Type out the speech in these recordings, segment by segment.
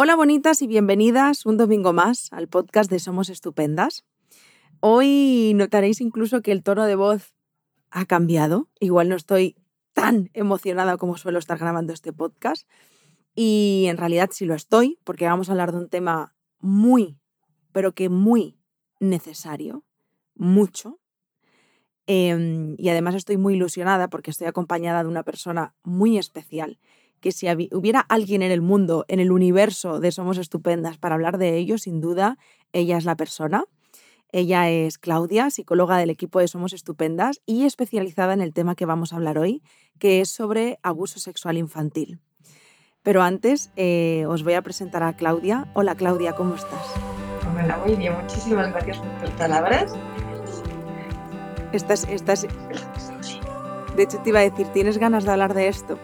Hola bonitas y bienvenidas un domingo más al podcast de Somos Estupendas. Hoy notaréis incluso que el tono de voz ha cambiado. Igual no estoy tan emocionada como suelo estar grabando este podcast. Y en realidad sí lo estoy, porque vamos a hablar de un tema muy, pero que muy necesario, mucho. Em, y además estoy muy ilusionada porque estoy acompañada de una persona muy especial que si hubiera alguien en el mundo, en el universo de Somos Estupendas para hablar de ello, sin duda, ella es la persona. Ella es Claudia, psicóloga del equipo de Somos Estupendas y especializada en el tema que vamos a hablar hoy, que es sobre abuso sexual infantil. Pero antes eh, os voy a presentar a Claudia. Hola Claudia, ¿cómo estás? Hola, muy bien, muchísimas gracias por tus palabras. Estás, estás... De hecho, te iba a decir, ¿tienes ganas de hablar de esto?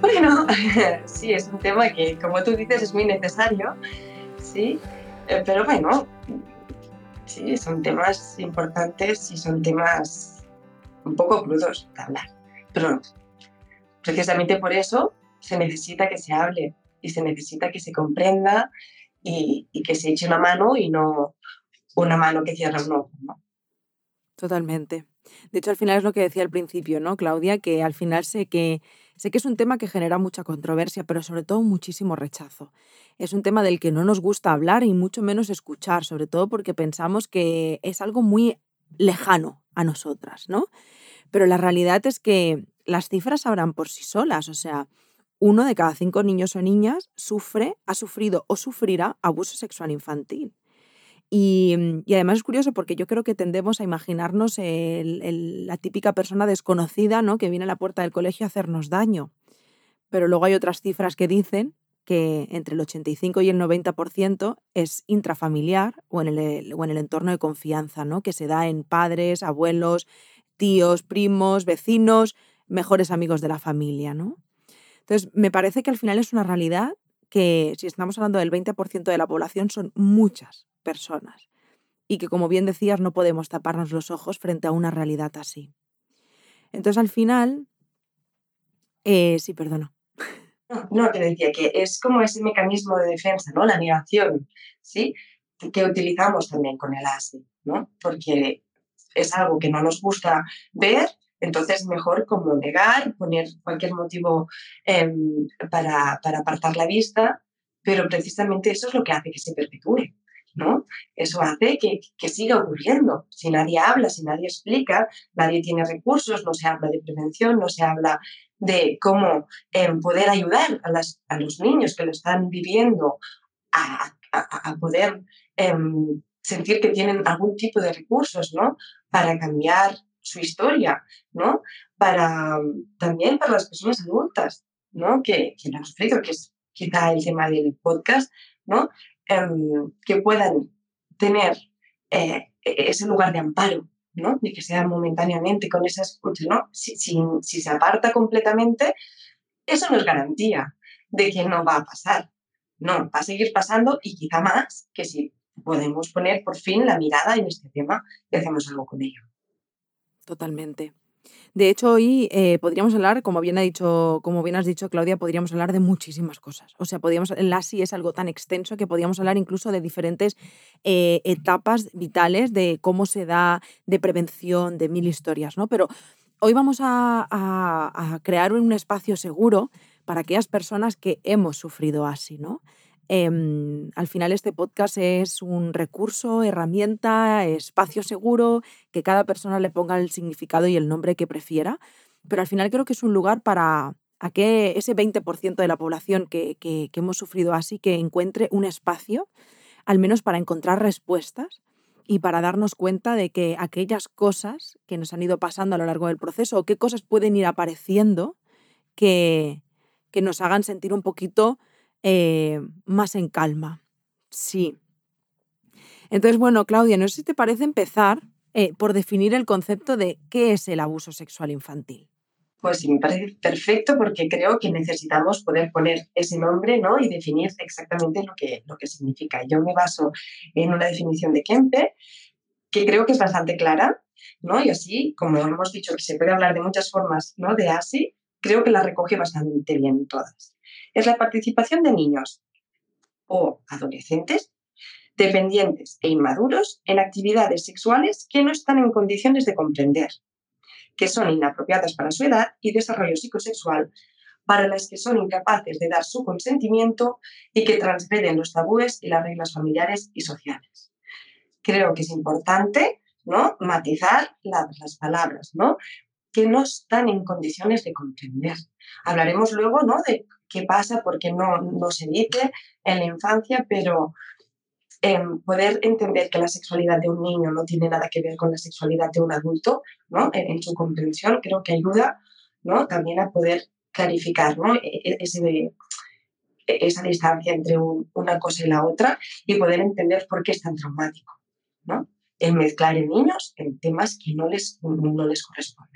Bueno, sí, es un tema que, como tú dices, es muy necesario, sí, eh, pero bueno, sí, son temas importantes y son temas un poco crudos de hablar, pero precisamente por eso se necesita que se hable y se necesita que se comprenda y, que se eche una mano y no una mano que cierra un ojo, ¿no? Totalmente. De hecho, al final es lo que decía al principio, ¿no, Claudia? Que al final sé que Sé que es un tema que genera mucha controversia, pero sobre todo muchísimo rechazo. Es un tema del que no nos gusta hablar y mucho menos escuchar, sobre todo porque pensamos que es algo muy lejano a nosotras, ¿no? Pero la realidad es que las cifras hablan por sí solas, o sea, uno de cada cinco niños o niñas sufre, ha sufrido o sufrirá abuso sexual infantil. Mm, y, además es curioso porque yo creo que tendemos a imaginarnos la típica persona desconocida ¿no? que viene a la puerta del colegio a hacernos daño. Pero luego hay otras cifras que dicen que entre el 85 y el 90% es intrafamiliar o en, el, o en el entorno de confianza, ¿no? que se da en padres, abuelos, tíos, primos, vecinos, mejores amigos de la familia. ¿no? Entonces, me parece que al final es una realidad que si estamos hablando del 20% de la población son muchas, personas y que, como bien decías, no podemos taparnos los ojos frente a una realidad así. Entonces, al final, eh, sí, perdona. No, te decía que es como ese mecanismo de defensa, ¿no? La negación, ¿sí? Que utilizamos también con el ASI, ¿no? Porque es algo que no nos gusta ver, entonces mejor como negar, poner cualquier motivo em, para, para apartar la vista, pero precisamente eso es lo que hace que se perpetúe. ¿no? Eso hace que, que, siga ocurriendo. Si nadie habla, si nadie explica, nadie tiene recursos, no se habla de prevención, no se habla de cómo em, poder ayudar a, los niños que lo están viviendo a, a, poder em, sentir que tienen algún tipo de recursos, ¿no? Para cambiar su historia, ¿no? Para, también para las personas adultas, ¿no? Que, que han sufrido, que es quizá el tema del podcast, ¿no? Em, que puedan tener eh, ese lugar de amparo, ¿no? Y que sea momentáneamente con esa escucha, ¿no? Si, si, se aparta completamente, eso no es garantía de que no va a pasar. No, va a seguir pasando y quizá más que si podemos poner por fin la mirada en este tema y hacemos algo con ello. Totalmente. De hecho, hoy eh, podríamos hablar, como bien, ha dicho, como bien has dicho, Claudia, podríamos hablar de muchísimas cosas. O sea, podríamos, el ASI es algo tan extenso que podríamos hablar incluso de diferentes eh, etapas vitales de cómo se da, de prevención, de mil historias, ¿no? Pero hoy vamos a, a crear un espacio seguro para aquellas personas que hemos sufrido ASI, ¿no? Em, al final este podcast es un recurso, herramienta, espacio seguro, que cada persona le ponga el significado y el nombre que prefiera, pero al final creo que es un lugar para a que ese 20% de la población que, que, hemos sufrido así, que encuentre un espacio, al menos para encontrar respuestas y para darnos cuenta de que aquellas cosas que nos han ido pasando a lo largo del proceso o qué cosas pueden ir apareciendo que, que nos hagan sentir un poquito eh, más en calma. Sí. Entonces, bueno, Claudia, no sé si te parece empezar eh, por definir el concepto de qué es el abuso sexual infantil. Pues sí, me parece perfecto porque creo que necesitamos poder poner ese nombre ¿no? y definir exactamente lo que, lo que significa. Yo me baso en una definición de Kempe que creo que es bastante clara, ¿no? Y así, como hemos dicho que se puede hablar de muchas formas ¿no? de ASI, creo que la recoge bastante bien todas es la participación de niños o adolescentes dependientes e inmaduros en actividades sexuales que no están en condiciones de comprender, que son inapropiadas para su edad y desarrollo psicosexual, para las que son incapaces de dar su consentimiento y que transgreden los tabúes y las reglas familiares y sociales. Creo que es importante ¿no? matizar las palabras, ¿no? que no están en condiciones de comprender. Hablaremos luego ¿no? de qué pasa porque no, no se dice en la infancia, pero poder entender que la sexualidad de un niño no tiene nada que ver con la sexualidad de un adulto, ¿no? en, su comprensión, creo que ayuda ¿no? también a poder clarificar ¿no? E, e, ese, esa distancia entre una cosa y la otra y poder entender por qué es tan traumático. ¿no? El mezclar en niños en temas que no les, no les corresponden.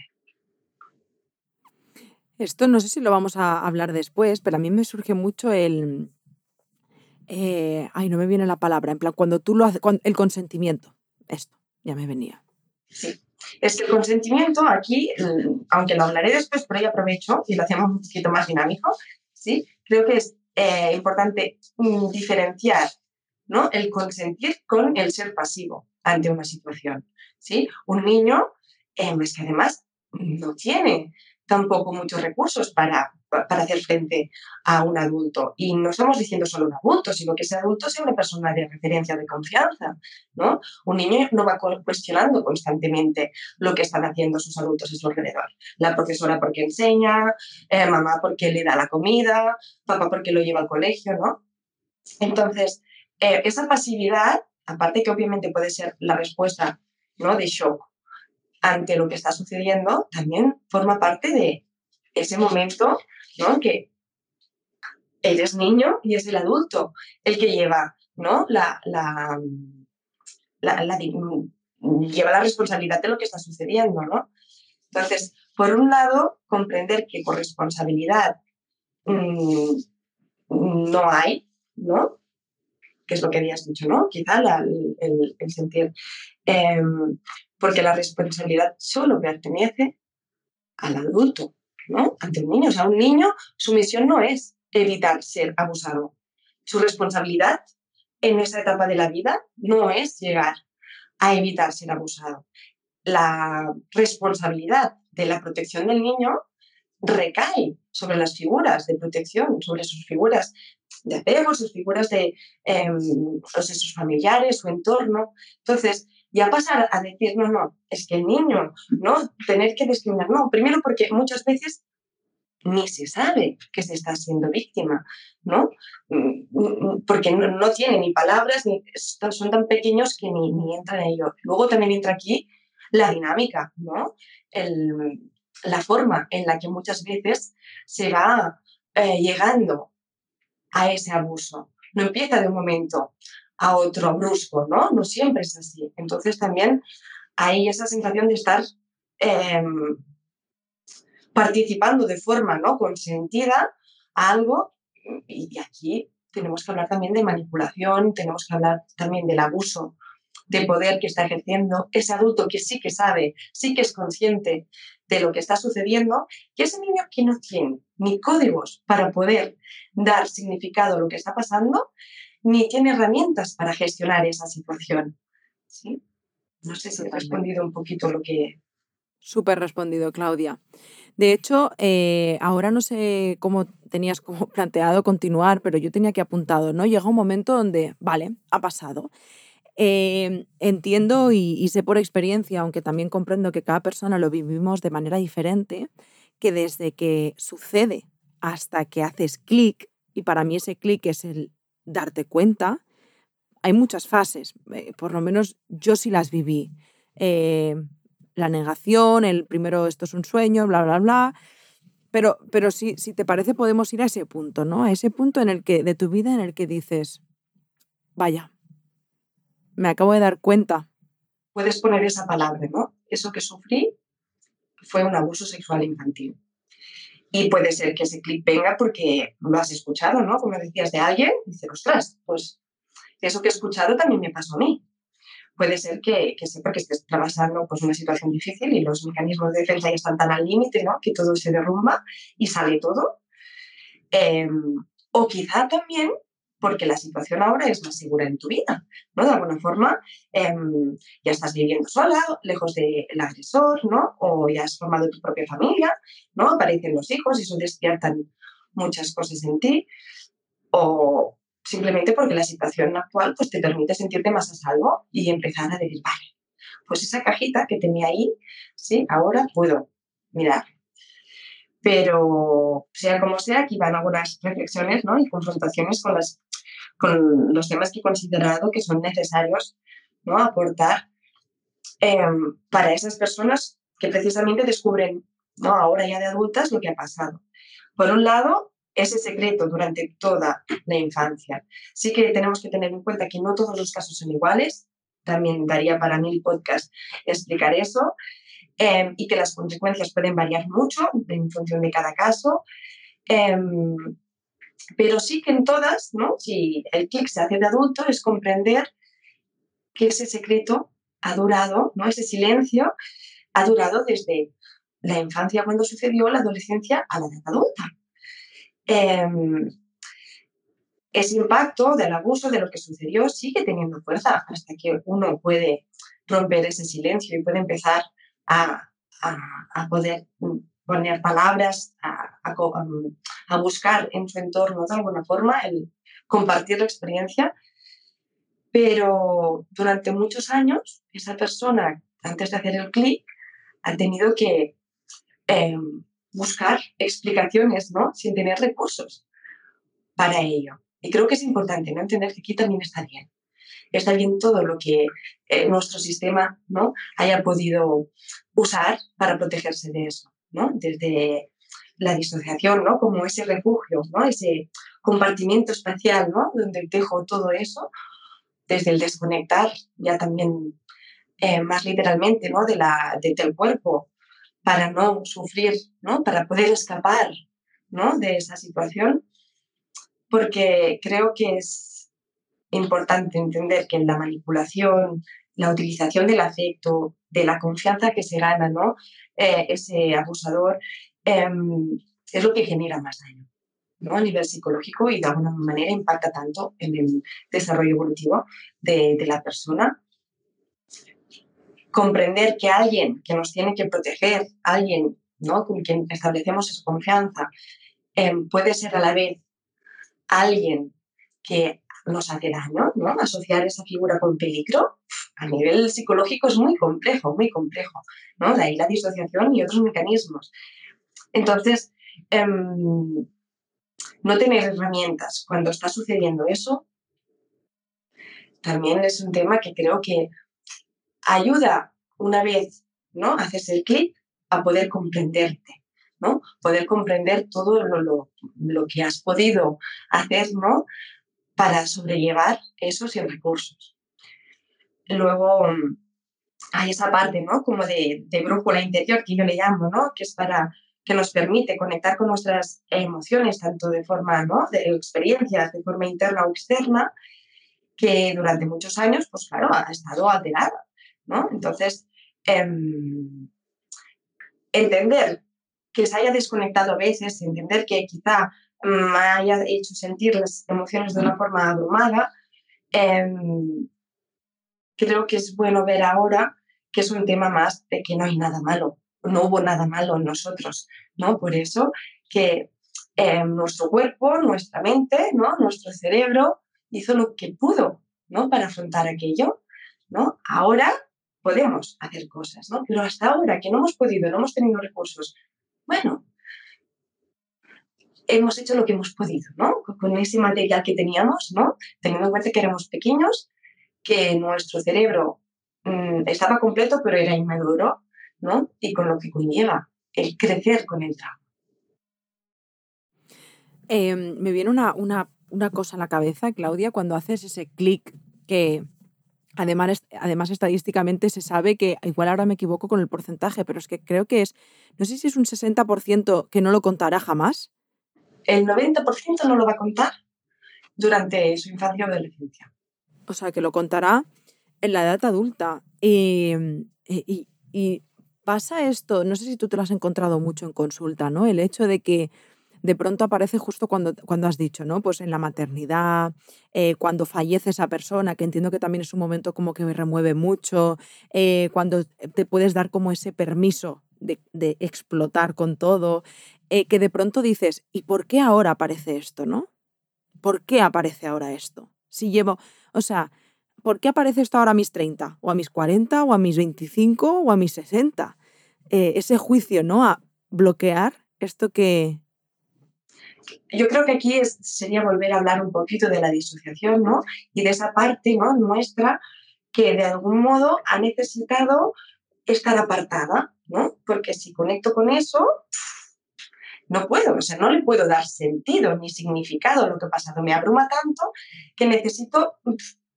Esto no sé si lo vamos a hablar después, pero a mí me surge mucho el, eh, ay, no me viene la palabra, en plan, cuando tú lo haces, el consentimiento, esto, ya me venía. Sí, es que el consentimiento aquí, mm, aunque lo hablaré después, por ahí aprovecho y lo hacemos un poquito más dinámico, ¿sí? Creo que es eh, importante mm, diferenciar ¿no? el consentir con el ser pasivo ante una situación, ¿sí? Un niño, eh, es que además no tiene tampoco muchos recursos para, para hacer frente a un adulto. Y no estamos diciendo solo un adulto, sino que ese adulto sea una persona de referencia, de confianza. ¿no? Un niño no va cuestionando constantemente lo que están haciendo sus adultos a su alrededor. La profesora porque enseña, eh, mamá porque le da la comida, papá porque lo lleva al colegio. ¿no? Entonces, eh, esa pasividad, aparte que obviamente puede ser la respuesta ¿no? de shock ante lo que está sucediendo, también forma parte de ese momento, ¿no? Que eres niño y es el adulto el que lleva, ¿no? La, la, la, lleva la responsabilidad de lo que está sucediendo, ¿no? Entonces, por un lado, comprender que corresponsabilidad mm, no hay, ¿no? Que es lo que habías dicho, ¿no? Quizá el, el, sentir. Em, porque la responsabilidad solo pertenece al adulto, ¿no? Ante un niño. O sea, un niño, su misión no es evitar ser abusado. Su responsabilidad en esa etapa de la vida no es llegar a evitar ser abusado. La responsabilidad de la protección del niño recae sobre las figuras de protección, sobre sus figuras de apego, sus figuras de, eh, sus familiares, su entorno. Entonces, ya pasar a decir, no, no, es que el niño, ¿no? Tener que discriminar, no, primero porque muchas veces ni se sabe que se está siendo víctima, ¿no? Mm, mm, porque no, tiene ni palabras, ni son tan pequeños que ni, ni entran en ello. Luego también entra aquí la dinámica, ¿no? la forma en la que muchas veces se va eh, llegando a ese abuso. No empieza de un momento, a otro brusco, ¿no? No siempre es así. Entonces también hay esa sensación de estar em, participando de forma ¿no? consentida a algo y aquí tenemos que hablar también de manipulación, tenemos que hablar también del abuso de poder que está ejerciendo ese adulto que sí que sabe, sí que es consciente de lo que está sucediendo, y ese niño que no tiene ni códigos para poder dar significado a lo que está pasando, ni tiene herramientas para gestionar esa situación. ¿Sí? No sé si he respondido un poquito lo que... Súper respondido, Claudia. De hecho, eh, ahora no sé cómo tenías como planteado continuar, pero yo tenía que apuntado, ¿no? Llega un momento donde, vale, ha pasado. Eh, entiendo y, sé por experiencia, aunque también comprendo que cada persona lo vivimos de manera diferente, que desde que sucede hasta que haces clic, y para mí ese clic es el darte cuenta. Hay muchas fases, eh, por lo menos yo sí las viví. Eh, la negación, el primero esto es un sueño, bla, bla, bla. Pero, pero si, si te parece podemos ir a ese punto, ¿no? A ese punto en el que, de tu vida en el que dices, vaya, me acabo de dar cuenta. Puedes poner esa palabra, ¿no? Eso que sufrí fue un abuso sexual infantil. Y puede ser que ese clip venga porque lo has escuchado, ¿no? Como decías de alguien, y dices, ostras, pues eso que he escuchado también me pasó a mí. Puede ser que, que sepa que estés trabajando pues, una situación difícil y los mecanismos de defensa ya están tan al límite, ¿no? Que todo se derrumba y sale todo. Em, o quizá también porque la situación ahora es más segura en tu vida, ¿no? De alguna forma, em, ya estás viviendo sola, lejos del agresor, ¿no? O ya has formado tu propia familia, ¿no? Aparecen los hijos y eso despiertan muchas cosas en ti. O simplemente porque la situación actual pues, te permite sentirte más a salvo y empezar a decir, vale, pues esa cajita que tenía ahí, sí, ahora puedo mirar. Pero sea como sea, aquí van algunas reflexiones ¿no? y confrontaciones con, los temas que he considerado que son necesarios ¿no? aportar em, para esas personas que precisamente descubren ¿no? ahora ya de adultas lo que ha pasado. Por un lado, ese secreto durante toda la infancia. Sí que tenemos que tener en cuenta que no todos los casos son iguales, también daría para mil podcasts explicar eso, em, y que las consecuencias pueden variar mucho en función de cada caso. Em, pero sí que en todas, ¿no? si el clic se hace de adulto, es comprender que ese secreto ha durado, ¿no? ese silencio ha durado desde la infancia cuando sucedió, la adolescencia a la edad adulta. Em, ese impacto del abuso, de lo que sucedió, sigue teniendo fuerza hasta que uno puede romper ese silencio y puede empezar a, a, poder poner palabras, a, a, buscar en su entorno de alguna forma el compartir la experiencia. Pero durante muchos años, esa persona, antes de hacer el clic, ha tenido que em, buscar explicaciones, ¿no? Sin tener recursos para ello. Y creo que es importante ¿no? entender que aquí también está bien. Está bien todo lo que eh, nuestro sistema ¿no? haya podido usar para protegerse de eso, ¿no? Desde la disociación, ¿no? Como ese refugio, ¿no? Ese compartimiento espacial, ¿no? Donde dejo todo eso, desde el desconectar, ya también eh, más literalmente, ¿no? De la, del cuerpo, para no sufrir, ¿no? Para poder escapar, ¿no? De esa situación, porque creo que es importante entender que la manipulación, la utilización del afecto, de la confianza que se gana, ¿no? Eh, ese abusador, em, es lo que genera más daño. ¿no? a nivel psicológico y de alguna manera impacta tanto en el desarrollo evolutivo de, la persona comprender que alguien que nos tiene que proteger, alguien con quien establecemos esa confianza, em, puede ser a la vez alguien que nos hace daño, ¿no? Asociar esa figura con peligro a nivel psicológico es muy complejo, muy complejo, ¿no? De ahí la disociación y otros mecanismos. Entonces, em, no tener herramientas cuando está sucediendo eso también es un tema que creo que ayuda una vez, ¿no? Haces el clic a poder comprenderte, ¿no? Poder comprender todo lo, lo, que has podido hacer, ¿no? Para sobrellevar eso sin recursos. Luego hay esa parte, ¿no? Como de, de brújula interior que yo le llamo, ¿no? Que es para que nos permite conectar con nuestras emociones, tanto de forma, ¿no? De experiencias, de forma interna o externa, que durante muchos años, pues claro, ha estado alterada. Entonces, em, entender que se haya desconectado a veces, entender que quizá me haya hecho sentir las emociones de una forma abrumada, em, creo que es bueno ver ahora que es un tema más de que no hay nada malo, no hubo nada malo en nosotros, ¿no? Por eso que em, nuestro cuerpo, nuestra mente, ¿no? Nuestro cerebro hizo lo que pudo, ¿no? Para afrontar aquello, ¿no? Ahora podemos hacer cosas, ¿no? Pero hasta ahora que no hemos podido, no hemos tenido recursos, bueno, hemos hecho lo que hemos podido, ¿no? Con ese material que teníamos, ¿no? Teniendo en cuenta que éramos pequeños, que nuestro cerebro mm, estaba completo, pero era inmaduro, ¿no? Y con lo que conlleva el crecer con el trabajo. Em, me viene una, una, una cosa a la cabeza, Claudia, cuando haces ese clic que, Además, además, estadísticamente se sabe que, igual ahora me equivoco con el porcentaje, pero es que creo que es, no sé si es un 60% que no lo contará jamás. El 90% no lo va a contar durante su infancia o adolescencia. O sea, que lo contará en la edad adulta. Y, y, pasa esto, no sé si tú te lo has encontrado mucho en consulta, ¿no? El hecho de que de pronto aparece justo cuando, cuando has dicho, ¿no? Pues en la maternidad, eh, cuando fallece esa persona, que entiendo que también es un momento como que me remueve mucho, eh, cuando te puedes dar como ese permiso de, de explotar con todo, eh, que de pronto dices, ¿y por qué ahora aparece esto, no? ¿Por qué aparece ahora esto? Si llevo, o sea, ¿por qué aparece esto ahora a mis 30? ¿O a mis 40? ¿O a mis 25? ¿O a mis 60? ese juicio, ¿no? A bloquear esto que... Yo creo que aquí sería volver a hablar un poquito de la disociación, ¿no? Y de esa parte, ¿no? Nuestra que de algún modo ha necesitado estar apartada, ¿no? Porque si conecto con eso, no puedo, o sea, no le puedo dar sentido ni significado a lo que ha pasado. Me abruma tanto que necesito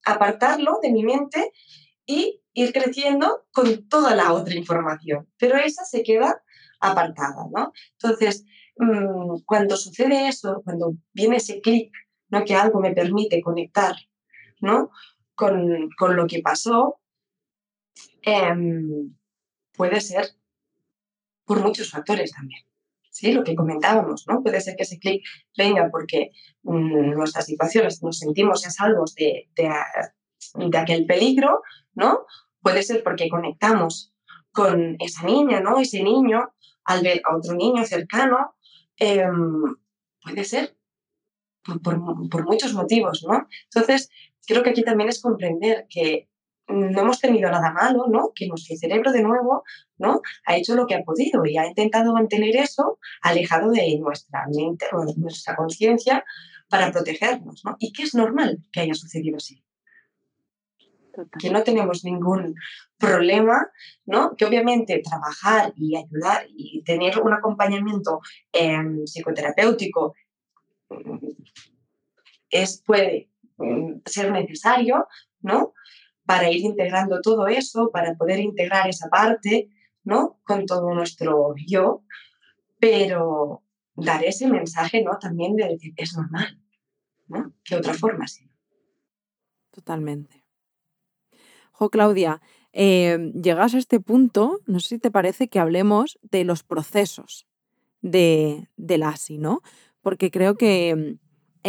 apartarlo de mi mente y ir creciendo con toda la otra información. Pero esa se queda apartada, ¿no? Entonces, mm, cuando sucede eso, cuando viene ese clic, ¿no? Que algo me permite conectar, ¿no? Con, lo que pasó, em, puede ser por muchos factores también. ¿Sí? Lo que comentábamos, ¿no? Puede ser que ese clic venga porque mm, nuestras situaciones nos sentimos a salvos de, de, aquel peligro, ¿no? Puede ser porque conectamos con esa niña, ¿no? Ese niño al ver a otro niño cercano, em, puede ser por, muchos motivos, ¿no? Entonces, creo que aquí también es comprender que no hemos tenido nada malo, ¿no? Que nuestro cerebro de nuevo, ¿no? Ha hecho lo que ha podido y ha intentado mantener eso alejado de nuestra mente o de nuestra conciencia para protegernos, ¿no? Y que es normal que haya sucedido así que no tenemos ningún problema, ¿no? Que obviamente trabajar y ayudar y tener un acompañamiento em, psicoterapéutico mm, es, puede mm, ser necesario, ¿no? Para ir integrando todo eso, para poder integrar esa parte, ¿no? Con todo nuestro yo, pero dar ese mensaje, ¿no? También de decir, es normal, ¿no? Que otra forma sí. Totalmente. Jo, Claudia, eh, llegas a este punto, no sé si te parece que hablemos de los procesos de, del ASI, ¿no? Porque creo que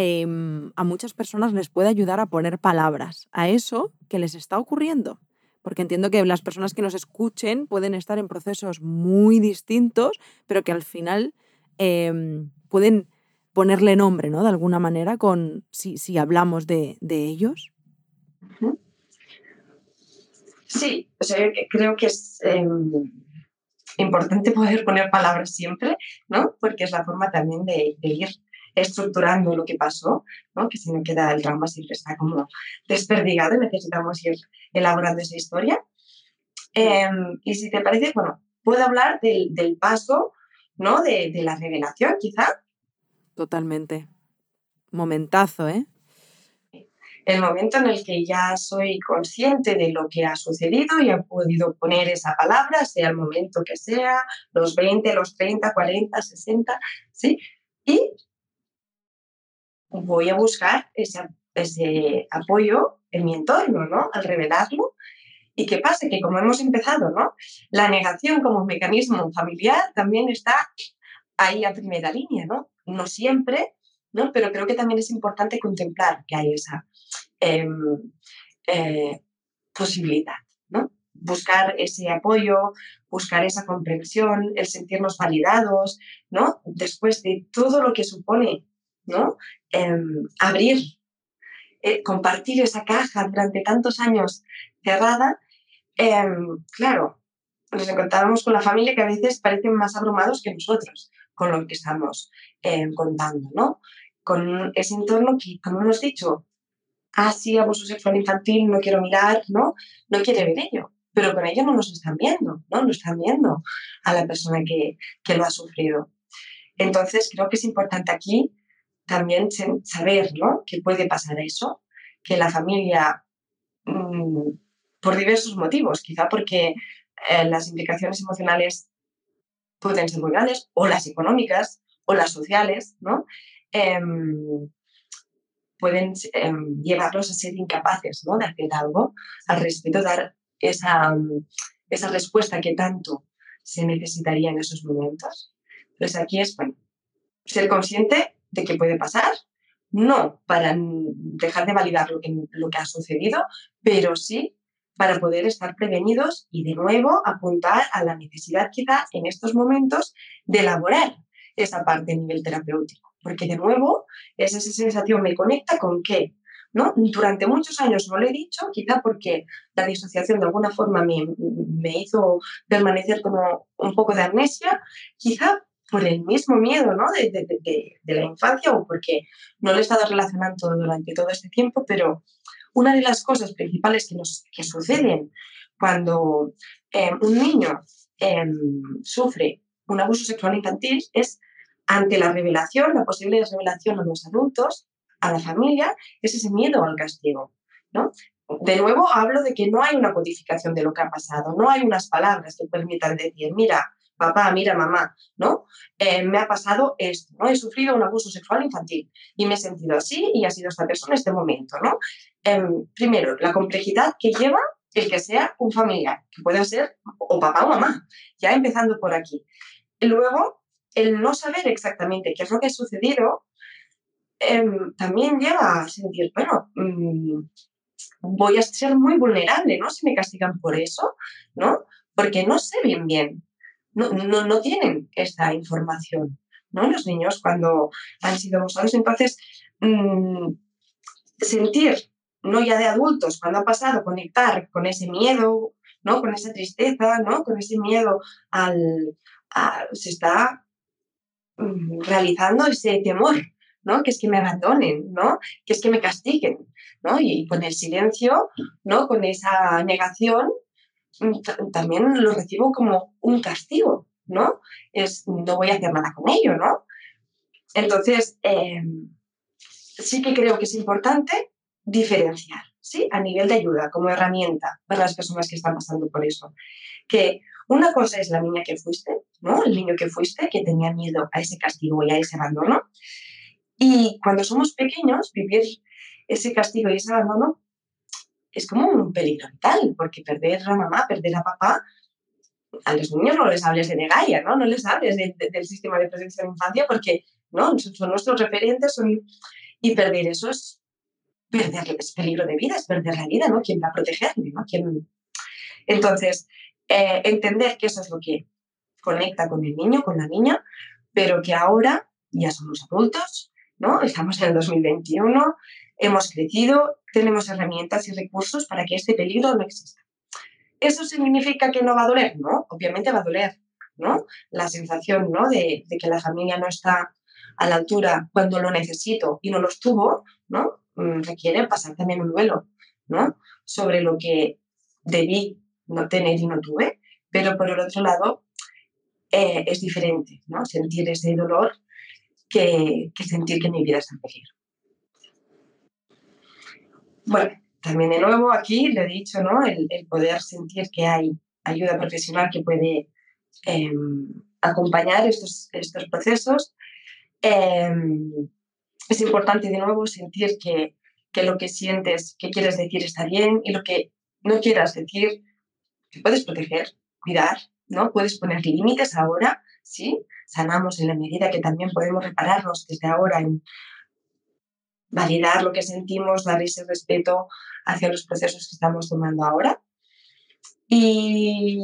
em, a muchas personas les puede ayudar a poner palabras a eso que les está ocurriendo. Porque entiendo que las personas que nos escuchen pueden estar en procesos muy distintos, pero que al final em, pueden ponerle nombre, ¿no? De alguna manera, con si, si hablamos de, de ellos. Sí, sea, creo que es em, importante poder poner palabras siempre, ¿no? Porque es la forma también de, ir estructurando lo que pasó, ¿no? Que si no queda el drama siempre está como desperdigado y necesitamos ir elaborando esa historia. Em, y si te parece, bueno, puedo hablar del, paso, ¿no? De, de la revelación, quizá. Totalmente. Momentazo, ¿eh? el momento en el que ya soy consciente de lo que ha sucedido y he podido poner esa palabra, sea el momento que sea, los 20, los 30, 40, 60, ¿sí? Y voy a buscar ese, apoyo en mi entorno, ¿no? Al revelarlo. ¿Y qué pasa? Que como hemos empezado, ¿no? La negación como mecanismo familiar también está ahí a primera línea, ¿no? No siempre, ¿no? Pero creo que también es importante contemplar que hay esa em, eh, posibilidad, ¿no? Buscar ese apoyo, buscar esa comprensión, el sentirnos validados, ¿no? Después de todo lo que supone, ¿no? Em, abrir, eh, compartir esa caja durante tantos años cerrada, em, claro, nos encontrábamos con la familia que a veces parecen más abrumados que nosotros con lo que estamos contando, ¿no? con ese entorno que, como hemos dicho, ah, sí, abuso sexual infantil, no quiero mirar, ¿no? No quiere ver ello, pero con ello no nos están viendo, ¿no? No están viendo a la persona que, que lo ha sufrido. Entonces, creo que es importante aquí también saber, ¿no? Que puede pasar eso, que la familia, mm, por diversos motivos, quizá porque eh, las implicaciones emocionales pueden ser muy grandes, o las económicas, o las sociales, ¿no? Em, pueden em, llevarlos a ser incapaces ¿no? de hacer algo al respecto, dar esa, esa respuesta que tanto se necesitaría en esos momentos. Entonces aquí es, bueno, ser consciente de que puede pasar, no para dejar de validar lo que, lo que ha sucedido, pero sí para poder estar prevenidos y de nuevo apuntar a la necesidad quizá en estos momentos de elaborar esa parte a nivel terapéutico. Porque de nuevo es esa sensación me conecta con qué, ¿no? Durante muchos años no lo he dicho, quizá porque la disociación de alguna forma me, me hizo permanecer como un poco de amnesia, quizá por el mismo miedo ¿no? de, de, de, de, la infancia o porque no lo he estado relacionando durante todo este tiempo, pero una de las cosas principales que, nos, que suceden cuando eh, un niño eh, sufre un abuso sexual infantil es ante la revelación, la posible revelación a los adultos, a la familia, es ese miedo al castigo. ¿no? De nuevo, hablo de que no hay una codificación de lo que ha pasado, no hay unas palabras que permitan decir, mira, papá, mira, mamá, ¿no? Eh, me ha pasado esto, ¿no? He sufrido un abuso sexual infantil y me he sentido así y ha sido esta persona en este momento, ¿no? Eh, primero, la complejidad que lleva el que sea un familiar, que puede ser o papá o mamá, ya empezando por aquí. Y luego, el no saber exactamente qué es lo que ha sucedido, eh, también lleva a sentir, bueno, mmm, voy a ser muy vulnerable, ¿no? Si me castigan por eso, ¿no? Porque no sé bien bien no, no, no tienen esta información, ¿no? Los niños cuando han sido abusados. Entonces, mmm, sentir, no ya de adultos, cuando ha pasado, conectar con ese miedo, ¿no? Con esa tristeza, ¿no? Con ese miedo al... Se está mmm, realizando ese temor, ¿no? Que es que me abandonen, ¿no? Que es que me castiguen, ¿no? Y con el silencio, ¿no? Con esa negación, también lo recibo como un castigo, ¿no? Es, no voy a hacer nada con ello, ¿no? Entonces, eh, sí que creo que es importante diferenciar, ¿sí? A nivel de ayuda, como herramienta para las personas que están pasando por eso. Que una cosa es la niña que fuiste, ¿no? El niño que fuiste, que tenía miedo a ese castigo y a ese abandono. Y cuando somos pequeños, vivir ese castigo y ese abandono es como un peligro vital, porque perder a mamá, perder a papá, a los niños no les hables de Negaya, ¿no? No les hables de, de, del sistema de protección de infancia porque ¿no? son, nuestros referentes son... y perder eso es peligro de vida, es perder la vida, ¿no? ¿Quién va a protegerme, ¿no? ¿Quién... Entonces, eh, entender que eso es lo que conecta con el niño, con la niña, pero que ahora ya somos adultos, ¿no? Estamos en el 2021, hemos crecido, tenemos herramientas y recursos para que este peligro no exista. ¿Eso significa que no va a doler? No, obviamente va a doler, ¿no? La sensación, ¿no? De, que la familia no está a la altura cuando lo necesito y no lo estuvo, ¿no? Mm, requiere pasar también un duelo, ¿no? Sobre lo que debí no tener y no tuve, pero por el otro lado eh, es diferente, ¿no? Sentir ese dolor que, que sentir que mi vida está en peligro. Bueno, también de nuevo aquí le he dicho, ¿no? El, el poder sentir que hay ayuda profesional que puede eh, acompañar estos, estos procesos. Eh, es importante de nuevo sentir que, que lo que sientes, que quieres decir está bien y lo que no quieras decir, te puedes proteger, cuidar, ¿no? Puedes poner límites ahora, ¿sí? Sanamos en la medida que también podemos repararnos desde ahora en validar lo que sentimos, dar ese respeto hacia los procesos que estamos tomando ahora. Y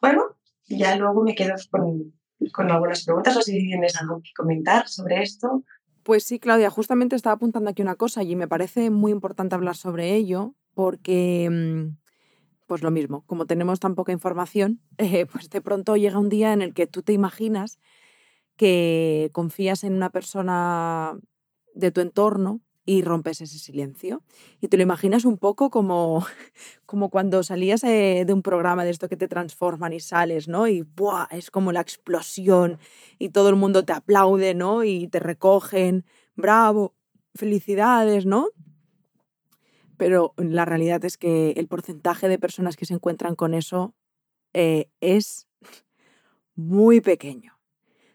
bueno, ya luego me quedo con, con algunas preguntas, o si tienes algo que comentar sobre esto. Pues sí, Claudia, justamente estaba apuntando aquí una cosa y me parece muy importante hablar sobre ello porque, mm, pues lo mismo, como tenemos tan poca información, eh, pues de pronto llega un día en el que tú te imaginas que confías en una persona de tu entorno y rompes ese silencio. Y te lo imaginas un poco como, como cuando salías de, de un programa de esto que te transforman y sales, ¿no? Y ¡buah! es como la explosión y todo el mundo te aplaude, ¿no? Y te recogen, bravo, felicidades, ¿no? Pero la realidad es que el porcentaje de personas que se encuentran con eso eh, es muy pequeño.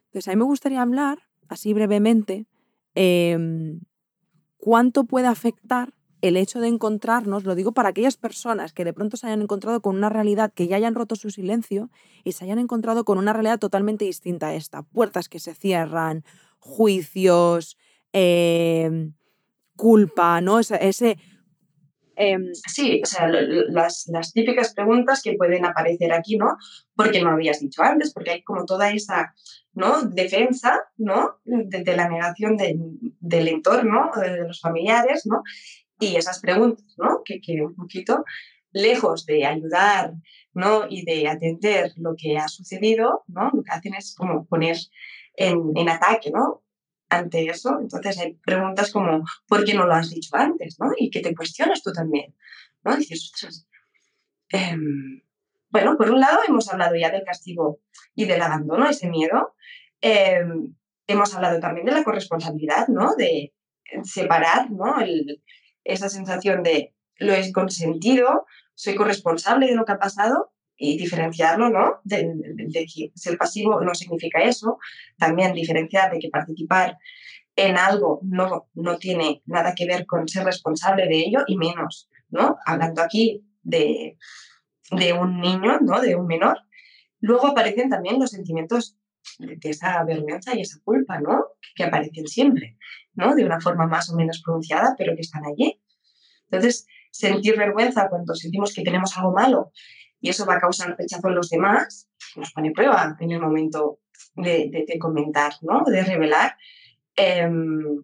Entonces, a mí me gustaría hablar, así brevemente, eh, cuánto puede afectar el hecho de encontrarnos, lo digo para aquellas personas que de pronto se hayan encontrado con una realidad que ya hayan roto su silencio y se hayan encontrado con una realidad totalmente distinta a esta. Puertas que se cierran, juicios, em, culpa, ¿no? Ese, em, sí, o sea, las, las, típicas preguntas que pueden aparecer aquí, ¿no? Porque no habías dicho antes, porque hay como toda esa ¿no? defensa, ¿no? De, la negación del entorno, de, los familiares, ¿no? Y esas preguntas, ¿no? Que, que un poquito lejos de ayudar ¿no? y de atender lo que ha sucedido, ¿no? lo que hacen es como poner en, en ataque ¿no? Ante eso. Entonces hay preguntas como, ¿por qué no lo has dicho antes? ¿no? Y que te cuestionas tú también. ¿no? Dices. Em, bueno, por un lado hemos hablado ya del castigo y del abandono, ese miedo. Em, hemos hablado también de la corresponsabilidad, ¿no? De separar, ¿no? Esa sensación de lo he consentido, soy corresponsable de lo que ha pasado y diferenciarlo, ¿no? De, que ser pasivo no significa eso. También diferenciar de que participar en algo no, no tiene nada que ver con ser responsable de ello y menos, ¿no? Hablando aquí de, de un niño, ¿no? De un menor. Luego aparecen también los sentimientos de, esa vergüenza y esa culpa, ¿no? Que, aparecen siempre, ¿no? De una forma más o menos pronunciada, pero que están allí. Entonces, sentir vergüenza cuando sentimos que tenemos algo malo y eso va a causar rechazo en los demás, nos pone prueba en el momento de, comentar, ¿no? de revelar. Em,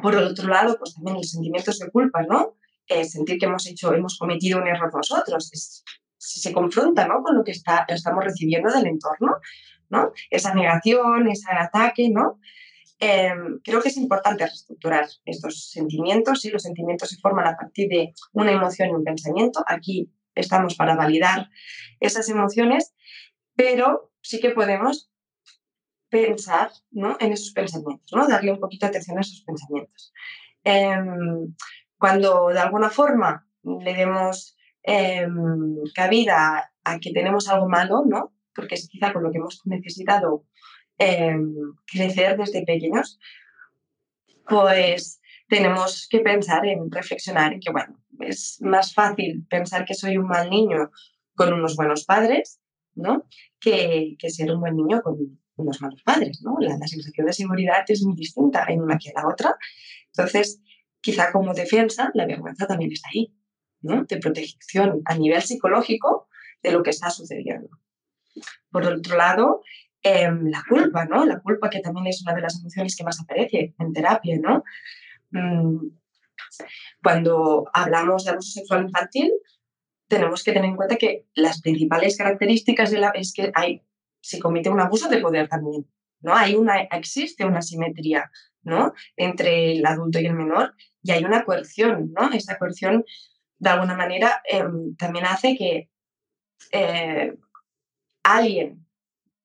por el otro lado, pues también los sentimientos de culpa, ¿no? Eh, sentir que hemos hecho, hemos cometido un error nosotros, se confronta ¿no? con lo que está, estamos recibiendo del entorno, ¿no? Esa negación, ese ataque, ¿no? Em, creo que es importante reestructurar estos sentimientos. y los sentimientos se forman a partir de una emoción y un pensamiento. Aquí estamos para validar esas emociones, pero sí que podemos pensar ¿no? en esos pensamientos, ¿no? darle un poquito de atención a esos pensamientos. Em, cuando de alguna forma le demos em, cabida a que tenemos algo malo, ¿no? porque es quizá con lo que hemos necesitado Em, crecer desde pequeños, pues tenemos que pensar en reflexionar en que, bueno, es más fácil pensar que soy un mal niño con unos buenos padres, ¿no? Que, que ser un buen niño con unos malos padres, ¿no? La, la, sensación de seguridad es muy distinta en una que en la otra. Entonces, quizá como defensa, la vergüenza también está ahí, ¿no? De protección a nivel psicológico de lo que está sucediendo. Por otro lado, Em, la culpa, ¿no? La culpa que también es una de las emociones que más aparece en terapia, ¿no? Mm, cuando hablamos de abuso sexual infantil, tenemos que tener en cuenta que las principales características es que hay, se comete un abuso de poder también, ¿no? Hay una, existe una simetría, ¿no? Entre el adulto y el menor y hay una coerción, ¿no? Esa coerción, de alguna manera, em, también hace que eh, alguien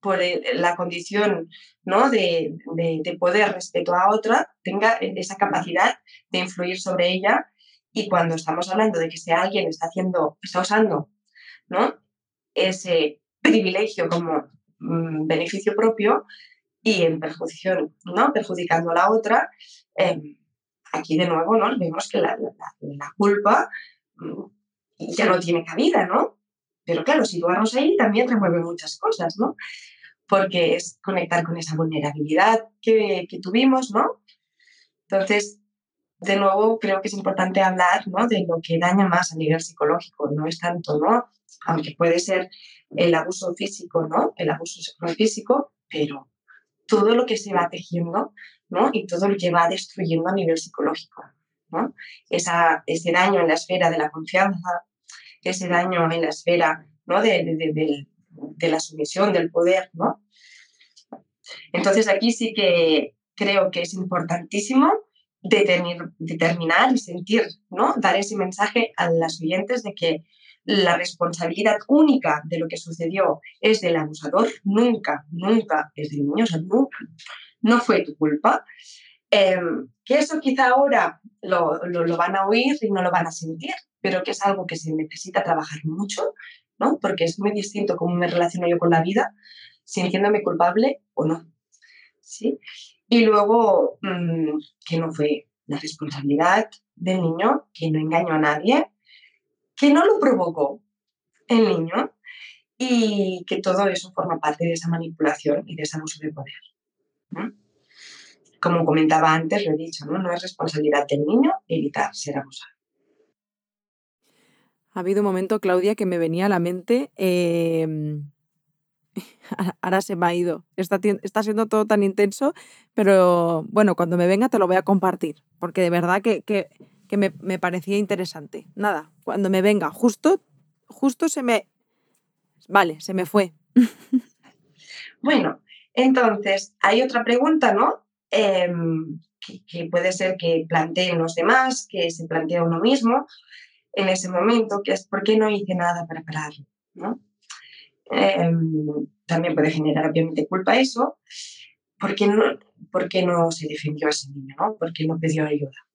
por la condición ¿no? de, de, poder respeto a otra, tenga esa capacidad de influir sobre ella. Y cuando estamos hablando de que si alguien está haciendo, está usando ¿no? ese privilegio como mm, beneficio propio y en perjudicación, ¿no? perjudicando a la otra, em, aquí de nuevo ¿no? vemos que la, la, culpa mm, ya no tiene cabida, ¿no? Pero claro, situarnos ahí también remueve muchas cosas, ¿no? Porque es conectar con esa vulnerabilidad que, que tuvimos, ¿no? Entonces, de nuevo, creo que es importante hablar ¿no? de lo que daña más a nivel psicológico, no es tanto, ¿no? Aunque puede ser el abuso físico, ¿no? El abuso físico, pero todo lo que se va tejiendo, ¿no? Y todo lo que va destruyendo a nivel psicológico, ¿no? Esa, ese daño en la esfera de la confianza, ese daño en la esfera, ¿no? De, de, de, de la sumisión, del poder, ¿no? Entonces aquí sí que creo que es importantísimo determinar y sentir, ¿no? Dar ese mensaje a las oyentes de que la responsabilidad única de lo que sucedió es del abusador, nunca, nunca es del niño, no fue tu culpa. Em, que eso quizá ahora lo, van a oír y no lo van a sentir, pero que es algo que se necesita trabajar mucho porque es muy distinto cómo me relaciono yo con la vida, sintiéndome culpable o no. ¿sí? Y luego, mm, que no fue la responsabilidad del niño, que no engañó a nadie, que no lo provocó el niño y que todo eso forma parte de esa manipulación y de ese abuso de poder. como comentaba antes, lo he dicho, ¿no? no es responsabilidad del niño evitar ser abusado. Ha habido un momento, Claudia, que me venía a la mente, em, ahora se me ha ido, está, está, siendo todo tan intenso, pero bueno, cuando me venga te lo voy a compartir, porque de verdad que, que, que me, me, parecía interesante. Nada, cuando me venga, justo, justo se me... Vale, se me fue. bueno, entonces, hay otra pregunta, ¿no? Em, que, puede ser que planteen los demás, que se plantee uno mismo en ese momento, que es ¿por qué no hice nada para pararlo? ¿no? Em, también puede generar obviamente culpa eso. ¿Por qué, no, ¿Por qué no se defendió a ese niño? ¿no? ¿Por qué no pidió ayuda?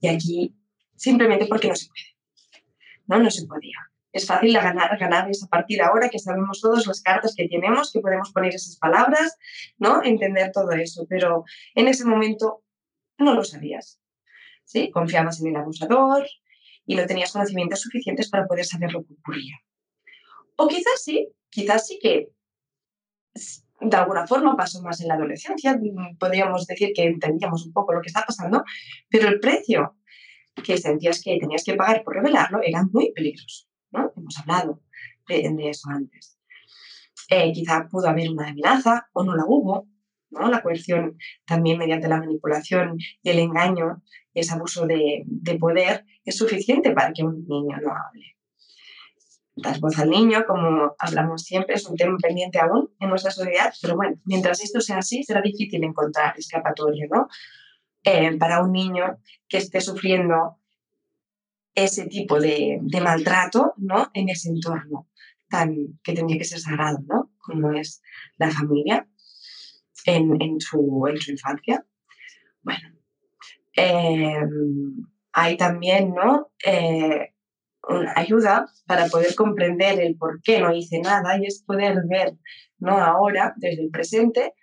Y aquí, simplemente porque no se puede. No, no se podía es fácil ganar, ganar esa partida ahora que sabemos todos las cartas que tenemos, que podemos poner esas palabras, ¿no? Entender todo eso, pero en ese momento no lo sabías, ¿sí? Confiabas en el abusador y no tenías conocimientos suficientes para poder saber lo que ocurría. O quizás sí, quizás sí que de alguna forma pasó más en la adolescencia, podríamos decir que entendíamos un poco lo que está pasando, pero el precio que sentías que tenías que pagar por revelarlo era muy peligroso. Hemos hablado de, eso antes. Eh, quizá pudo haber una amenaza o no la hubo, ¿no? La coerción también mediante la manipulación y el engaño y ese abuso de, poder es suficiente para que un niño no hable. Dar voz al niño, como hablamos siempre, es un tema pendiente aún en nuestra sociedad, pero bueno, mientras esto sea así, será difícil encontrar escapatoria, ¿no? Eh, para un niño que esté sufriendo ese tipo de, maltrato ¿no? en ese entorno tan, que tendría que ser sagrado, ¿no? como es la familia en, su, en su infancia. Bueno, em, hay también ¿no? Eh, una ayuda para poder comprender el por qué no hice nada y es poder ver ¿no? ahora, desde el presente,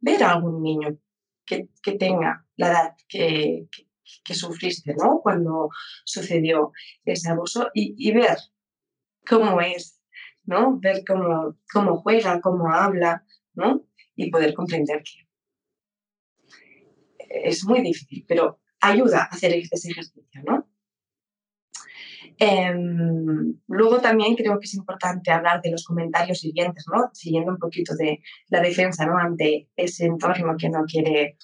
ver a algún niño que, tenga la edad que, que sufriste, ¿no? Cuando sucedió ese abuso y, ver cómo es, ¿no? Ver cómo, cómo juega, cómo habla, ¿no? Y poder comprender que es muy difícil, pero ayuda a hacer ese ejercicio, ¿no? Em, luego también creo que es importante hablar de los comentarios siguientes, ¿no? Siguiendo un poquito de la defensa, ¿no? Ante ese entorno que no quiere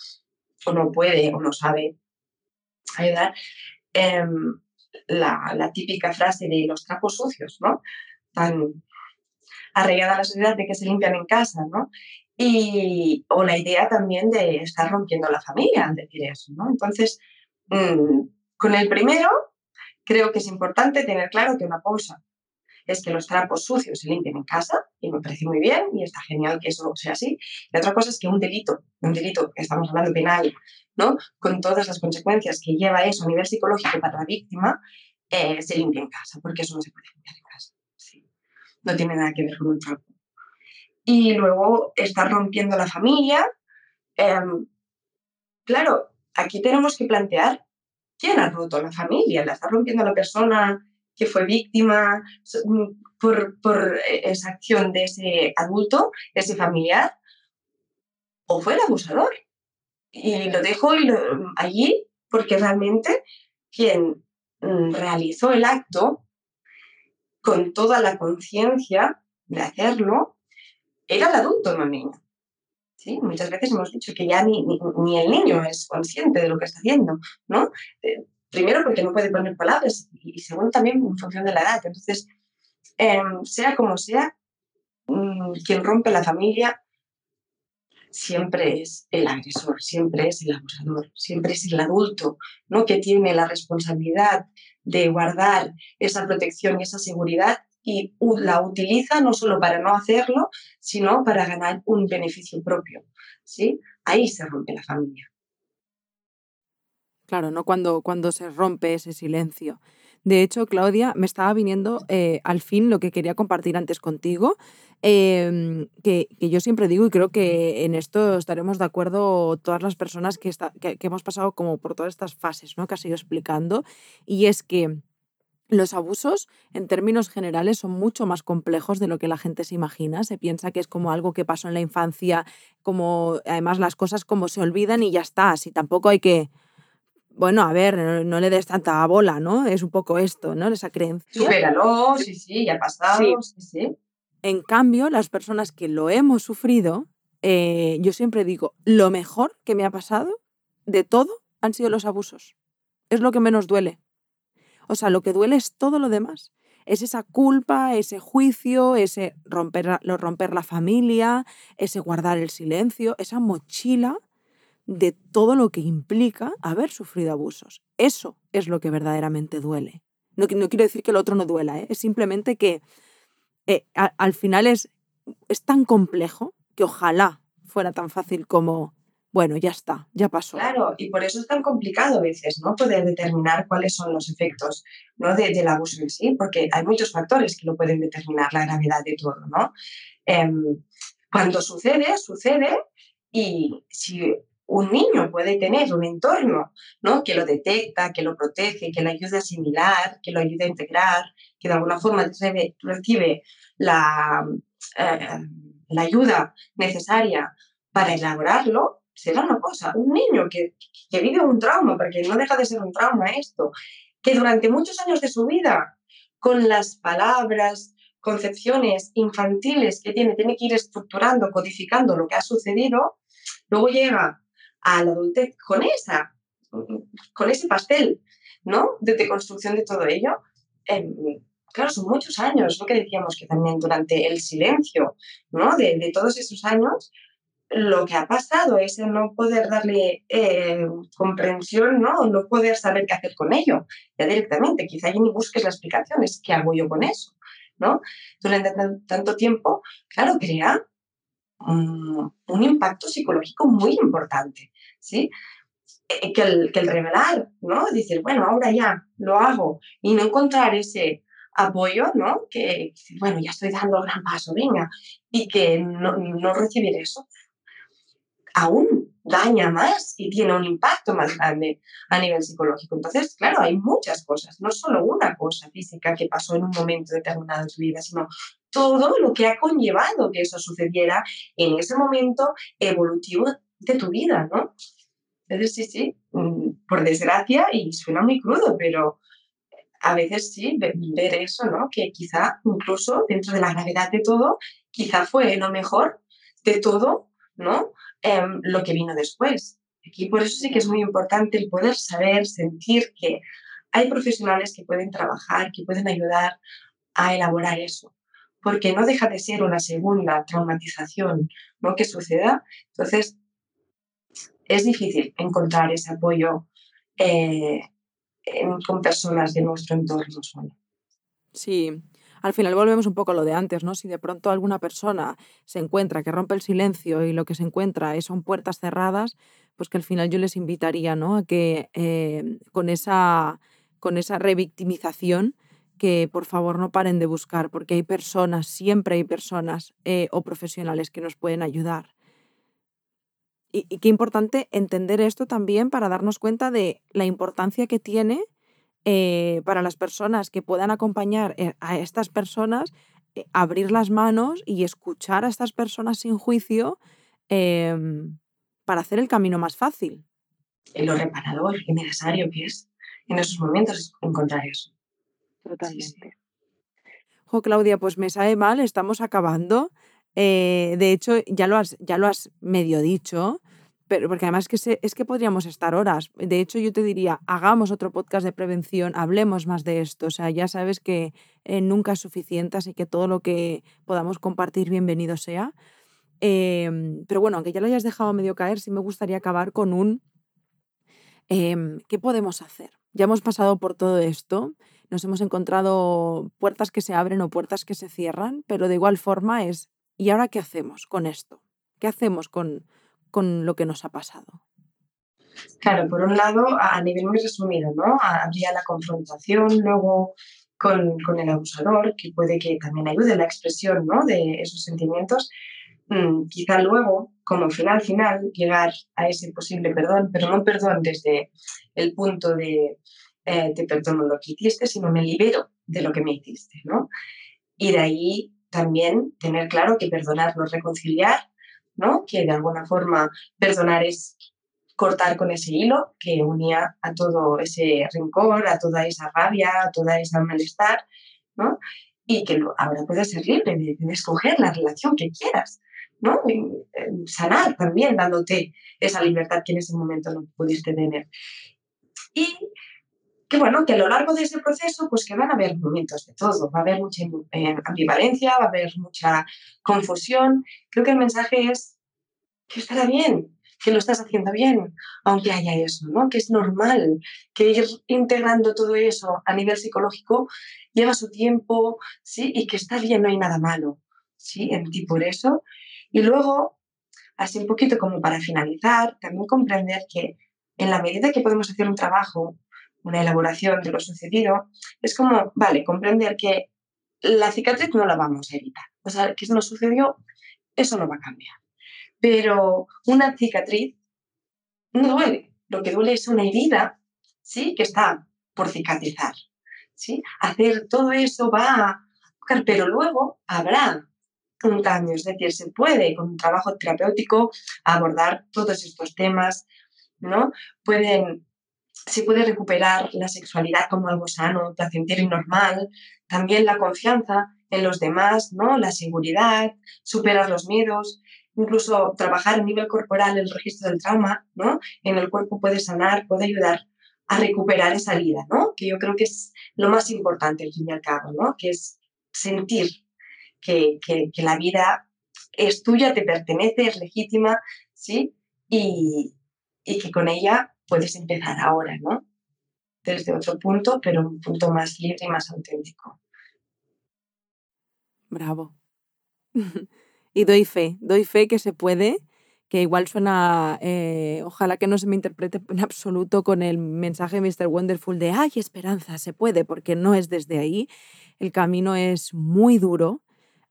o no puede o no sabe ayudar. Em, la, la, típica frase de los trapos sucios, ¿no? Tan arraigada a la sociedad de que se limpian en casa, ¿no? Y, o la idea también de estar rompiendo la familia al decir eso, ¿no? Entonces, mm, con el primero, creo que es importante tener claro que una cosa es que los trapos sucios se limpien en casa, y me parece muy bien, y está genial que eso sea así. Y otra cosa es que un delito, un delito, estamos hablando penal, ¿no? Con todas las consecuencias que lleva eso a nivel psicológico para la víctima, eh, se limpie en casa, porque eso no se puede limpiar en casa. No tiene nada que ver con un trapo. Y luego estar rompiendo la familia. Em, claro, aquí tenemos que plantear quién ha roto la familia. ¿La está rompiendo la persona que fue víctima mm, por, por esa acción de ese adulto, ese familiar? ¿O fue el abusador? y lo dejo allí porque realmente quien mm, realizó el acto con toda la conciencia de hacerlo era el adulto, no el niño. ¿Sí? Muchas veces hemos dicho que ya ni, ni, el niño es consciente de lo que está haciendo, ¿no? Eh, primero porque no puede poner palabras y segundo también en función de la edad. Entonces, em, sea como sea, mm, quien rompe la familia siempre es el agresor, siempre es el abusador, siempre es el adulto, ¿no? Que tiene la responsabilidad de guardar esa protección y esa seguridad y la utiliza no solo para no hacerlo, sino para ganar un beneficio propio, ¿sí? Ahí se rompe la familia. Claro, ¿no? Cuando, cuando se rompe ese silencio. De hecho, Claudia, me estaba viniendo eh, al fin lo que quería compartir antes contigo, em, que, yo siempre digo y creo que en esto estaremos de acuerdo todas las personas que, hemos pasado como por todas estas fases ¿no? que has ido explicando, y es que Los abusos, en términos generales, son mucho más complejos de lo que la gente se imagina. Se piensa que es como algo que pasó en la infancia, como además las cosas como se olvidan y ya está. Así tampoco hay que, bueno, a ver, no, le des tanta bola, ¿no? Es un poco esto, ¿no? Esa creencia. Supéralo, sí, sí, ya ha pasado, sí, sí. En cambio, las personas que lo hemos sufrido, eh, yo siempre digo, lo mejor que me ha pasado de todo han sido los abusos. Es lo que menos duele. O sea, lo que duele es todo lo demás. Es esa culpa, ese juicio, ese romper, romper la familia, ese guardar el silencio, esa mochila de todo lo que implica haber sufrido abusos. Eso es lo que verdaderamente duele. No, no quiero decir que el otro no duela, ¿eh? es simplemente que eh, al final es, es tan complejo que ojalá fuera tan fácil como bueno, ya está, ya pasó. Claro, y por eso es tan complicado a veces, ¿no? Poder determinar cuáles son los efectos ¿no? del abuso en sí, porque hay muchos factores que lo pueden determinar la gravedad de todo, ¿no? Em, cuando sucede, sucede, y si un niño puede tener un entorno ¿no? que lo detecta, que lo protege, que lo ayude a asimilar, que lo ayude a integrar, que de alguna forma recibe, recibe la, eh, la ayuda necesaria para elaborarlo, será una cosa. Un niño que, que vive un trauma, porque no deja de ser un trauma esto, que durante muchos años de su vida, con las palabras, concepciones infantiles que tiene, tiene que ir estructurando, codificando lo que ha sucedido, luego llega a la adultez con esa, con ese pastel, ¿no? De, construcción de todo ello. Em, claro, son muchos años, lo que decíamos que también durante el silencio, ¿no? De, de todos esos años, lo que ha pasado es el no poder darle eh, comprensión, ¿no? no poder saber qué hacer con ello, ya directamente. Quizá ni busques la explicación, es qué hago yo con eso, ¿no? Durante tanto tiempo, claro, crea un, impacto psicológico muy importante, ¿sí? Eh, que, el, que el revelar, ¿no? Decir, bueno, ahora ya lo hago y no encontrar ese apoyo, ¿no? Que, bueno, ya estoy dando el gran paso, venga, y que no, no recibir eso, aún daña más y tiene un impacto más grande a nivel psicológico. Entonces, claro, hay muchas cosas, no solo una cosa física que pasó en un momento determinado de tu vida, sino todo lo que ha conllevado que eso sucediera en ese momento evolutivo de tu vida, ¿no? Entonces, sí, sí, mm, por desgracia, y suena muy crudo, pero a veces sí, ver eso, ¿no? Que quizá incluso dentro de la gravedad de todo, quizá fue lo mejor de todo, ¿no? Em, lo que vino después. Aquí por eso sí que es muy importante el poder saber, sentir que hay profesionales que pueden trabajar, que pueden ayudar a elaborar eso, porque no deja de ser una segunda traumatización ¿no? que suceda. Entonces, es difícil encontrar ese apoyo eh, con personas de nuestro entorno. Sí, al final volvemos un poco a lo de antes, ¿no? Si de pronto alguna persona se encuentra que rompe el silencio y lo que se encuentra son puertas cerradas, pues que al final yo les invitaría, ¿no? A que eh, con, esa, con esa revictimización, que por favor no paren de buscar, porque hay personas, siempre hay personas eh, o profesionales que nos pueden ayudar. Y, qué importante entender esto también para darnos cuenta de la importancia que tiene eh, para las personas que puedan acompañar eh, a estas personas, eh, abrir las manos y escuchar a estas personas sin juicio em, para hacer el camino más fácil. En lo reparador y necesario que es en esos momentos encontrar eso. Totalmente. Jo, Claudia, pues me sabe mal, estamos acabando. de hecho, ya lo has, ya lo has medio dicho, pero porque además que es que podríamos estar horas. De hecho, yo te diría, hagamos otro podcast de prevención, hablemos más de esto. O sea, ya sabes que eh, nunca es suficiente, así que todo lo que podamos compartir, bienvenido sea. Em, pero bueno, aunque ya lo hayas dejado medio caer, sí me gustaría acabar con un em, ¿qué podemos hacer? Ya hemos pasado por todo esto, nos hemos encontrado puertas que se abren o puertas que se cierran, pero de igual forma es, ¿y ahora qué hacemos con esto? ¿Qué hacemos con, con lo que nos ha pasado? Claro, por un lado, a nivel muy resumido, ¿no? Habría la confrontación, luego con, con, el abusador, que puede que también ayude la expresión ¿no? de esos sentimientos. Mm, quizá luego, como final final, llegar a ese posible perdón, pero no perdón desde el punto de eh, te perdono lo que hiciste, sino me libero de lo que me hiciste, ¿no? Y de ahí también tener claro que perdonar no es reconciliar, ¿no? Que de alguna forma perdonar es cortar con ese hilo que unía a todo ese rencor, a toda esa rabia, a toda esa malestar, ¿no? Y que ahora puedes ser libre de, escoger la relación que quieras, ¿no? sanar también dándote esa libertad que en ese momento no pudiste tener. Y que bueno, que a lo largo de ese proceso, pues que van a haber momentos de todo, va a haber mucha eh, ambivalencia, va a haber mucha confusión. Creo que el mensaje es que estará bien, que lo estás haciendo bien, aunque haya eso, ¿no? Que es normal, que ir integrando todo eso a nivel psicológico lleva su tiempo, ¿sí? Y que está bien, no hay nada malo, ¿sí? En ti por eso. Y luego, así un poquito como para finalizar, también comprender que en la medida que podemos hacer un trabajo una elaboración de lo sucedido, es como, vale, comprender que la cicatriz no la vamos a evitar. O sea, que nos sucedió, eso no va a cambiar. Pero una cicatriz no duele. Lo que duele es una herida, ¿sí? Que está por cicatrizar, ¿sí? Hacer todo eso va a... Pero luego habrá un cambio, es decir, se puede con un trabajo terapéutico abordar todos estos temas, ¿no? Pueden se puede recuperar la sexualidad como algo sano, placentero y normal, también la confianza en los demás, ¿no? la seguridad, superar los miedos, incluso trabajar a nivel corporal el registro del trauma, ¿no? en el cuerpo puede sanar, puede ayudar a recuperar esa vida, ¿no? que yo creo que es lo más importante al fin y al cabo, ¿no? que es sentir que, que, que la vida es tuya, te pertenece, es legítima, ¿sí? Y, y que con ella puedes empezar ahora, ¿no? Desde otro punto, pero un punto más libre y más auténtico. Bravo. y doy fe, doy fe que se puede, que igual suena, eh, ojalá que no se me interprete en absoluto con el mensaje Mr. Wonderful de, ay, esperanza, se puede, porque no es desde ahí. El camino es muy duro,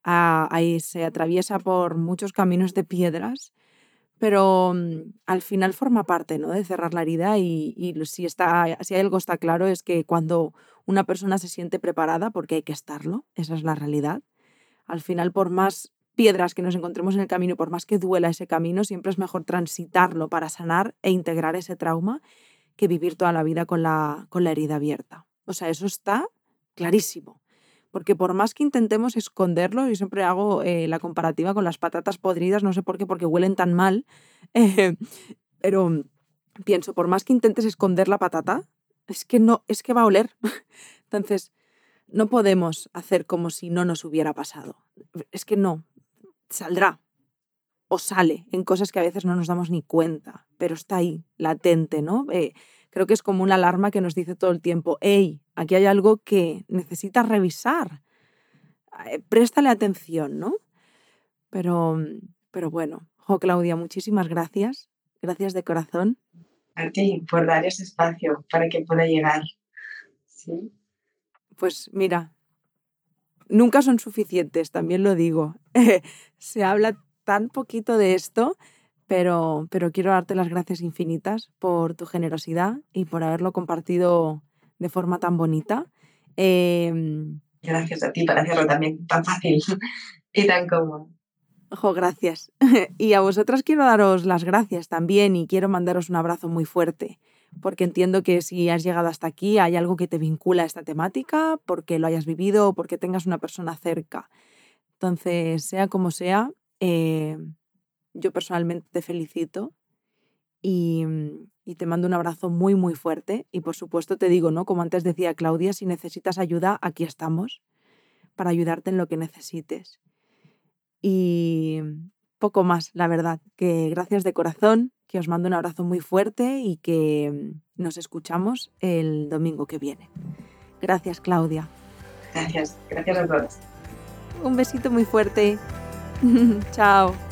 ah, ahí se atraviesa por muchos caminos de piedras pero mm, al final forma parte ¿no? de cerrar la herida y, si, está, si algo está claro es que cuando una persona se siente preparada, porque hay que estarlo, esa es la realidad, al final por más piedras que nos encontremos en el camino, por más que duela ese camino, siempre es mejor transitarlo para sanar e integrar ese trauma que vivir toda la vida con la, con la herida abierta. O sea, eso está clarísimo porque por más que intentemos esconderlo, yo siempre hago eh, la comparativa con las patatas podridas, no sé por qué, porque huelen tan mal, eh, pero pienso, por más que intentes esconder la patata, es que no, es que va a oler. Entonces, no podemos hacer como si no nos hubiera pasado. Es que no, saldrá o sale en cosas que a veces no nos damos ni cuenta, pero está ahí, latente, ¿no? Eh, creo que es como una alarma que nos dice todo el tiempo, hey, aquí hay algo que necesitas revisar, eh, préstale atención, ¿no? Pero, pero bueno, jo, Claudia, muchísimas gracias, gracias de corazón. A ti por dar ese espacio para que pueda llegar. ¿Sí? Pues mira, nunca son suficientes, también lo digo. Se habla tan poquito de esto pero, pero quiero darte las gracias infinitas por tu generosidad y por haberlo compartido de forma tan bonita. Em, gracias a ti para hacerlo también tan fácil y tan cómodo. Ojo, gracias. y a vosotras quiero daros las gracias también y quiero mandaros un abrazo muy fuerte, porque entiendo que si has llegado hasta aquí hay algo que te vincula a esta temática, porque lo hayas vivido o porque tengas una persona cerca. Entonces, sea como sea, eh, yo personalmente te felicito mm, y, te mando un abrazo muy, muy fuerte. Y por supuesto te digo, ¿no? Como antes decía Claudia, si necesitas ayuda, aquí estamos para ayudarte en lo que necesites. Y poco más, la verdad, que gracias de corazón, que os mando un abrazo muy fuerte y que mm, nos escuchamos el domingo que viene. Gracias, Claudia. Gracias, gracias a todos. Un besito muy fuerte. Chao.